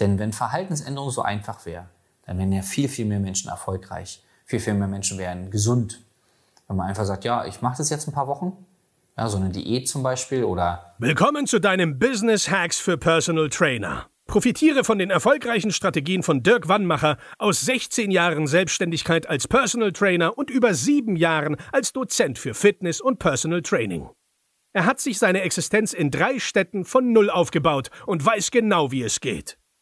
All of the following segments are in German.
Denn wenn Verhaltensänderung so einfach wäre, dann wären ja viel, viel mehr Menschen erfolgreich. Viel, viel mehr Menschen wären gesund. Wenn man einfach sagt, ja, ich mache das jetzt ein paar Wochen, ja, so eine Diät zum Beispiel oder. Willkommen zu deinem Business Hacks für Personal Trainer. Profitiere von den erfolgreichen Strategien von Dirk Wannmacher aus 16 Jahren Selbstständigkeit als Personal Trainer und über sieben Jahren als Dozent für Fitness und Personal Training. Er hat sich seine Existenz in drei Städten von Null aufgebaut und weiß genau, wie es geht.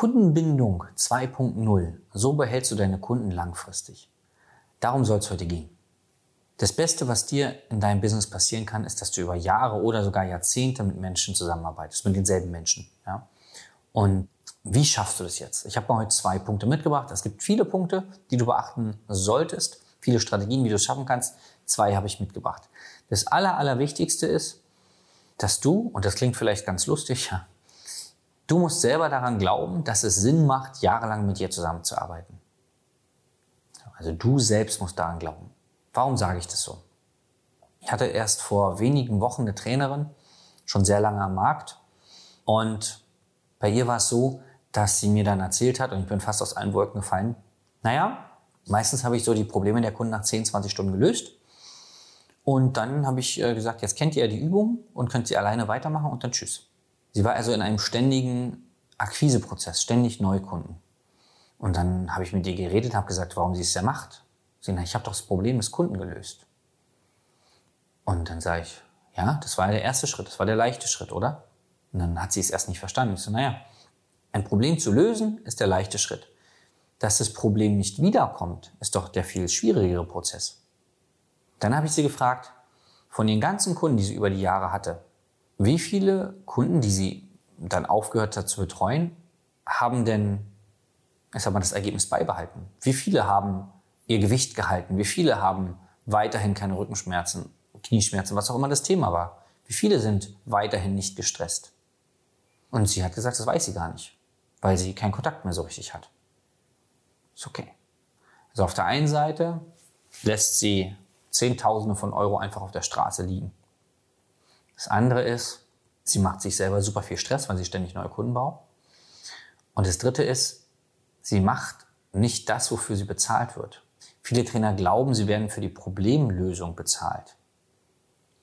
Kundenbindung 2.0. So behältst du deine Kunden langfristig. Darum soll es heute gehen. Das Beste, was dir in deinem Business passieren kann, ist, dass du über Jahre oder sogar Jahrzehnte mit Menschen zusammenarbeitest, mit denselben Menschen. Ja? Und wie schaffst du das jetzt? Ich habe mal heute zwei Punkte mitgebracht. Es gibt viele Punkte, die du beachten solltest, viele Strategien, wie du es schaffen kannst. Zwei habe ich mitgebracht. Das Aller, Allerwichtigste ist, dass du, und das klingt vielleicht ganz lustig, Du musst selber daran glauben, dass es Sinn macht, jahrelang mit dir zusammenzuarbeiten. Also du selbst musst daran glauben. Warum sage ich das so? Ich hatte erst vor wenigen Wochen eine Trainerin, schon sehr lange am Markt. Und bei ihr war es so, dass sie mir dann erzählt hat, und ich bin fast aus allen Wolken gefallen, naja, meistens habe ich so die Probleme der Kunden nach 10, 20 Stunden gelöst. Und dann habe ich äh, gesagt, jetzt kennt ihr die Übung und könnt sie alleine weitermachen und dann tschüss. Sie war also in einem ständigen Akquiseprozess, ständig Neukunden. Und dann habe ich mit ihr geredet, habe gesagt, warum sie es ja macht. Sie sagt, ich habe doch das Problem des Kunden gelöst. Und dann sage ich, ja, das war der erste Schritt, das war der leichte Schritt, oder? Und dann hat sie es erst nicht verstanden. Ich so, naja, ein Problem zu lösen ist der leichte Schritt. Dass das Problem nicht wiederkommt, ist doch der viel schwierigere Prozess. Dann habe ich sie gefragt, von den ganzen Kunden, die sie über die Jahre hatte, wie viele Kunden, die sie dann aufgehört hat zu betreuen, haben denn ich sag mal, das Ergebnis beibehalten? Wie viele haben ihr Gewicht gehalten? Wie viele haben weiterhin keine Rückenschmerzen, Knieschmerzen, was auch immer das Thema war? Wie viele sind weiterhin nicht gestresst? Und sie hat gesagt, das weiß sie gar nicht, weil sie keinen Kontakt mehr so richtig hat. Ist okay. Also auf der einen Seite lässt sie Zehntausende von Euro einfach auf der Straße liegen. Das andere ist, sie macht sich selber super viel Stress, weil sie ständig neue Kunden baut. Und das dritte ist, sie macht nicht das, wofür sie bezahlt wird. Viele Trainer glauben, sie werden für die Problemlösung bezahlt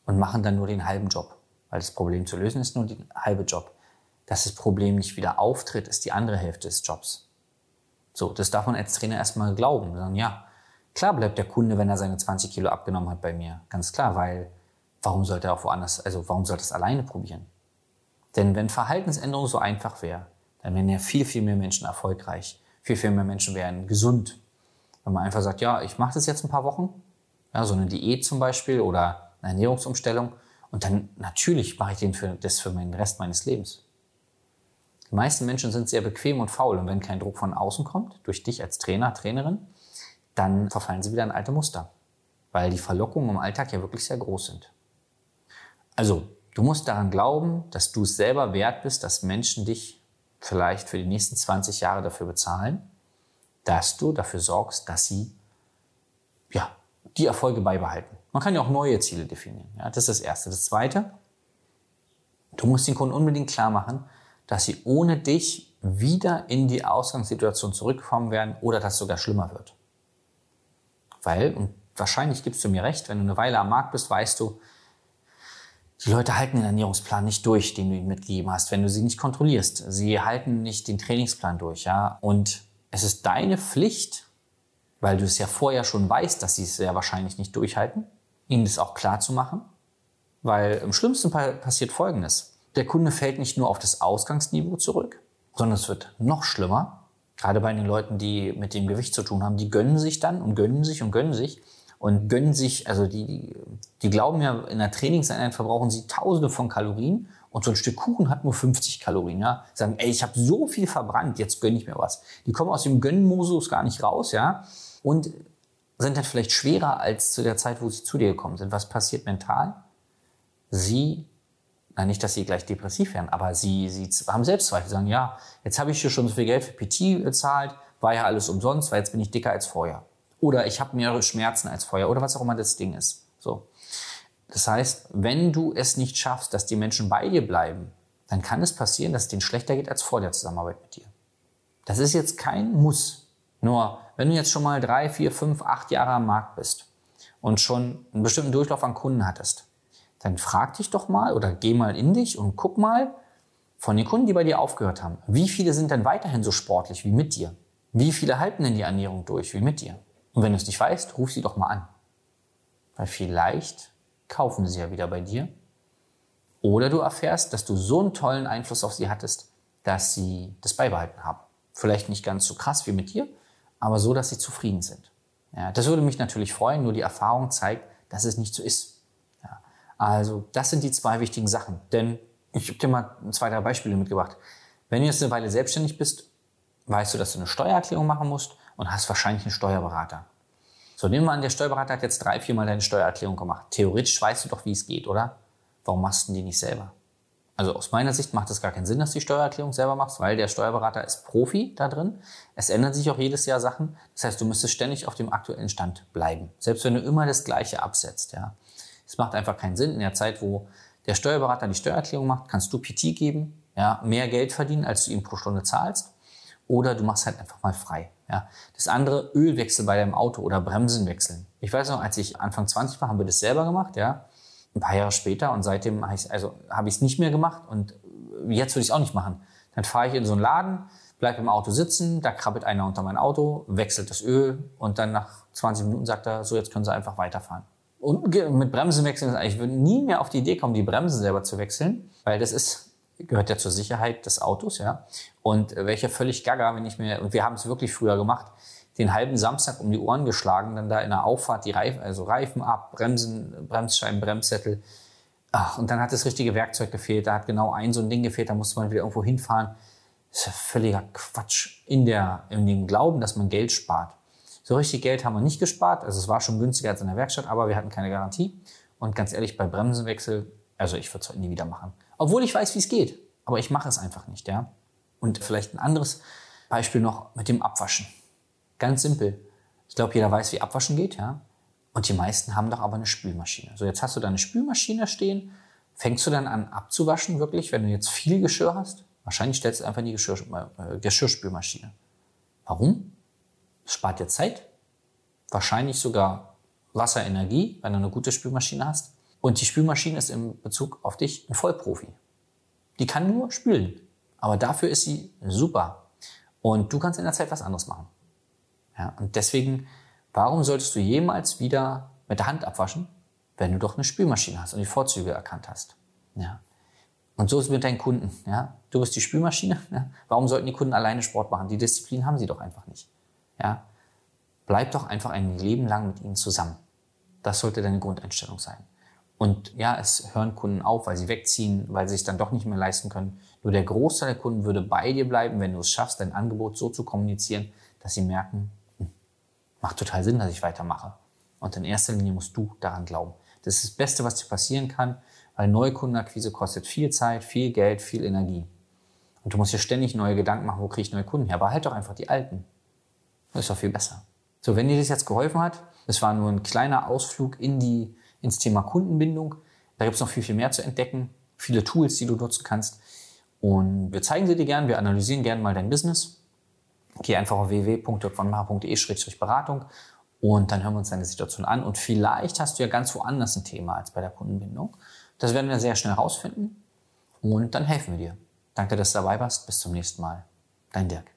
und machen dann nur den halben Job, weil das Problem zu lösen ist nur der halbe Job. Dass das Problem nicht wieder auftritt, ist die andere Hälfte des Jobs. So, das darf man als Trainer erstmal glauben. Sagen, ja, klar bleibt der Kunde, wenn er seine 20 Kilo abgenommen hat bei mir. Ganz klar, weil warum sollte er auch woanders, also warum sollte er es alleine probieren? Denn wenn Verhaltensänderung so einfach wäre, dann wären ja viel, viel mehr Menschen erfolgreich. Viel, viel mehr Menschen wären gesund. Wenn man einfach sagt, ja, ich mache das jetzt ein paar Wochen, ja, so eine Diät zum Beispiel oder eine Ernährungsumstellung und dann natürlich mache ich den für, das für den Rest meines Lebens. Die meisten Menschen sind sehr bequem und faul und wenn kein Druck von außen kommt, durch dich als Trainer, Trainerin, dann verfallen sie wieder in alte Muster, weil die Verlockungen im Alltag ja wirklich sehr groß sind. Also, du musst daran glauben, dass du es selber wert bist, dass Menschen dich vielleicht für die nächsten 20 Jahre dafür bezahlen, dass du dafür sorgst, dass sie ja, die Erfolge beibehalten. Man kann ja auch neue Ziele definieren. Ja, das ist das Erste. Das Zweite, du musst den Kunden unbedingt klar machen, dass sie ohne dich wieder in die Ausgangssituation zurückkommen werden oder dass es sogar schlimmer wird. Weil, und wahrscheinlich gibst du mir recht, wenn du eine Weile am Markt bist, weißt du, die Leute halten den Ernährungsplan nicht durch, den du ihnen mitgegeben hast, wenn du sie nicht kontrollierst. Sie halten nicht den Trainingsplan durch, ja. Und es ist deine Pflicht, weil du es ja vorher schon weißt, dass sie es sehr wahrscheinlich nicht durchhalten, ihnen das auch klar zu machen. Weil im schlimmsten Fall passiert Folgendes. Der Kunde fällt nicht nur auf das Ausgangsniveau zurück, sondern es wird noch schlimmer. Gerade bei den Leuten, die mit dem Gewicht zu tun haben, die gönnen sich dann und gönnen sich und gönnen sich und gönnen sich, also die, die glauben ja, in der Trainingseinheit verbrauchen sie tausende von Kalorien Und so ein Stück Kuchen hat nur 50 Kalorien. Ja? Sagen, ey, ich habe so viel verbrannt, jetzt gönne ich mir was. Die kommen aus dem Gönnenmodus gar nicht raus, ja. Und sind dann vielleicht schwerer als zu der Zeit, wo sie zu dir gekommen sind. Was passiert mental? Sie, na nicht, dass sie gleich depressiv werden, aber sie, sie haben Selbstzweifel. Sie sagen, ja, jetzt habe ich hier schon so viel Geld für PT bezahlt, war ja alles umsonst, weil jetzt bin ich dicker als vorher. Oder ich habe mehrere Schmerzen als vorher oder was auch immer das Ding ist. So. Das heißt, wenn du es nicht schaffst, dass die Menschen bei dir bleiben, dann kann es passieren, dass es denen schlechter geht als vor der Zusammenarbeit mit dir. Das ist jetzt kein Muss. Nur, wenn du jetzt schon mal drei, vier, fünf, acht Jahre am Markt bist und schon einen bestimmten Durchlauf an Kunden hattest, dann frag dich doch mal oder geh mal in dich und guck mal von den Kunden, die bei dir aufgehört haben, wie viele sind denn weiterhin so sportlich wie mit dir? Wie viele halten denn die Ernährung durch wie mit dir? Und wenn du es nicht weißt, ruf sie doch mal an. Weil vielleicht kaufen sie ja wieder bei dir. Oder du erfährst, dass du so einen tollen Einfluss auf sie hattest, dass sie das beibehalten haben. Vielleicht nicht ganz so krass wie mit dir, aber so, dass sie zufrieden sind. Ja, das würde mich natürlich freuen, nur die Erfahrung zeigt, dass es nicht so ist. Ja, also das sind die zwei wichtigen Sachen. Denn ich habe dir mal zwei, drei Beispiele mitgebracht. Wenn du jetzt eine Weile selbstständig bist, weißt du, dass du eine Steuererklärung machen musst und hast wahrscheinlich einen Steuerberater. So, nehmen wir an, der Steuerberater hat jetzt drei, viermal deine Steuererklärung gemacht. Theoretisch weißt du doch, wie es geht, oder? Warum machst du die nicht selber? Also aus meiner Sicht macht es gar keinen Sinn, dass du die Steuererklärung selber machst, weil der Steuerberater ist Profi da drin. Es ändern sich auch jedes Jahr Sachen. Das heißt, du müsstest ständig auf dem aktuellen Stand bleiben. Selbst wenn du immer das Gleiche absetzt, ja. Es macht einfach keinen Sinn. In der Zeit, wo der Steuerberater die Steuererklärung macht, kannst du PT geben, ja, mehr Geld verdienen, als du ihm pro Stunde zahlst. Oder du machst halt einfach mal frei. Ja. Das andere, Ölwechsel bei deinem Auto oder Bremsen wechseln. Ich weiß noch, als ich Anfang 20 war, haben wir das selber gemacht, ja ein paar Jahre später und seitdem habe ich also habe ich es nicht mehr gemacht und jetzt würde ich es auch nicht machen. Dann fahre ich in so einen Laden, bleibe im Auto sitzen, da krabbelt einer unter mein Auto, wechselt das Öl und dann nach 20 Minuten sagt er, so jetzt können Sie einfach weiterfahren. Und mit Bremsen wechseln, ich würde nie mehr auf die Idee kommen, die Bremsen selber zu wechseln, weil das ist gehört ja zur Sicherheit des Autos, ja. Und welcher völlig gaga, wenn ich mir und wir haben es wirklich früher gemacht, den halben Samstag um die Ohren geschlagen, dann da in der Auffahrt die Reifen, also Reifen ab, Bremsen, Bremsscheiben, Bremssättel. Ach, und dann hat das richtige Werkzeug gefehlt. Da hat genau ein so ein Ding gefehlt, da musste man wieder irgendwo hinfahren. Das ist ja völliger Quatsch in, der, in dem Glauben, dass man Geld spart. So richtig Geld haben wir nicht gespart. Also es war schon günstiger als in der Werkstatt, aber wir hatten keine Garantie. Und ganz ehrlich, bei Bremsenwechsel, also ich würde es heute nie wieder machen. Obwohl ich weiß, wie es geht. Aber ich mache es einfach nicht, ja. Und vielleicht ein anderes Beispiel noch mit dem Abwaschen. Ganz simpel. Ich glaube, jeder weiß, wie Abwaschen geht, ja. Und die meisten haben doch aber eine Spülmaschine. So, jetzt hast du deine Spülmaschine stehen. Fängst du dann an abzuwaschen, wirklich, wenn du jetzt viel Geschirr hast? Wahrscheinlich stellst du einfach in die Geschirr, äh, Geschirrspülmaschine. Warum? Es spart dir Zeit. Wahrscheinlich sogar Wasserenergie, wenn du eine gute Spülmaschine hast. Und die Spülmaschine ist im Bezug auf dich ein Vollprofi. Die kann nur spülen. Aber dafür ist sie super. Und du kannst in der Zeit was anderes machen. Ja, und deswegen, warum solltest du jemals wieder mit der Hand abwaschen, wenn du doch eine Spülmaschine hast und die Vorzüge erkannt hast? Ja. Und so ist es mit deinen Kunden. Ja. Du bist die Spülmaschine. Ja. Warum sollten die Kunden alleine Sport machen? Die Disziplin haben sie doch einfach nicht. Ja. Bleib doch einfach ein Leben lang mit ihnen zusammen. Das sollte deine Grundeinstellung sein. Und ja, es hören Kunden auf, weil sie wegziehen, weil sie es dann doch nicht mehr leisten können. Nur der Großteil der Kunden würde bei dir bleiben, wenn du es schaffst, dein Angebot so zu kommunizieren, dass sie merken, macht total Sinn, dass ich weitermache. Und in erster Linie musst du daran glauben. Das ist das Beste, was dir passieren kann, weil Neukundenakquise kostet viel Zeit, viel Geld, viel Energie. Und du musst dir ständig neue Gedanken machen, wo kriege ich neue Kunden her. Aber halt doch einfach die alten. Das ist doch viel besser. So, wenn dir das jetzt geholfen hat, das war nur ein kleiner Ausflug in die, ins Thema Kundenbindung. Da gibt es noch viel, viel mehr zu entdecken. Viele Tools, die du nutzen kannst. Und wir zeigen sie dir gern, wir analysieren gern mal dein Business Geh einfach auf www.dirkwannmacher.de-beratung und dann hören wir uns deine Situation an. Und vielleicht hast du ja ganz woanders ein Thema als bei der Kundenbindung. Das werden wir sehr schnell herausfinden und dann helfen wir dir. Danke, dass du dabei warst. Bis zum nächsten Mal. Dein Dirk.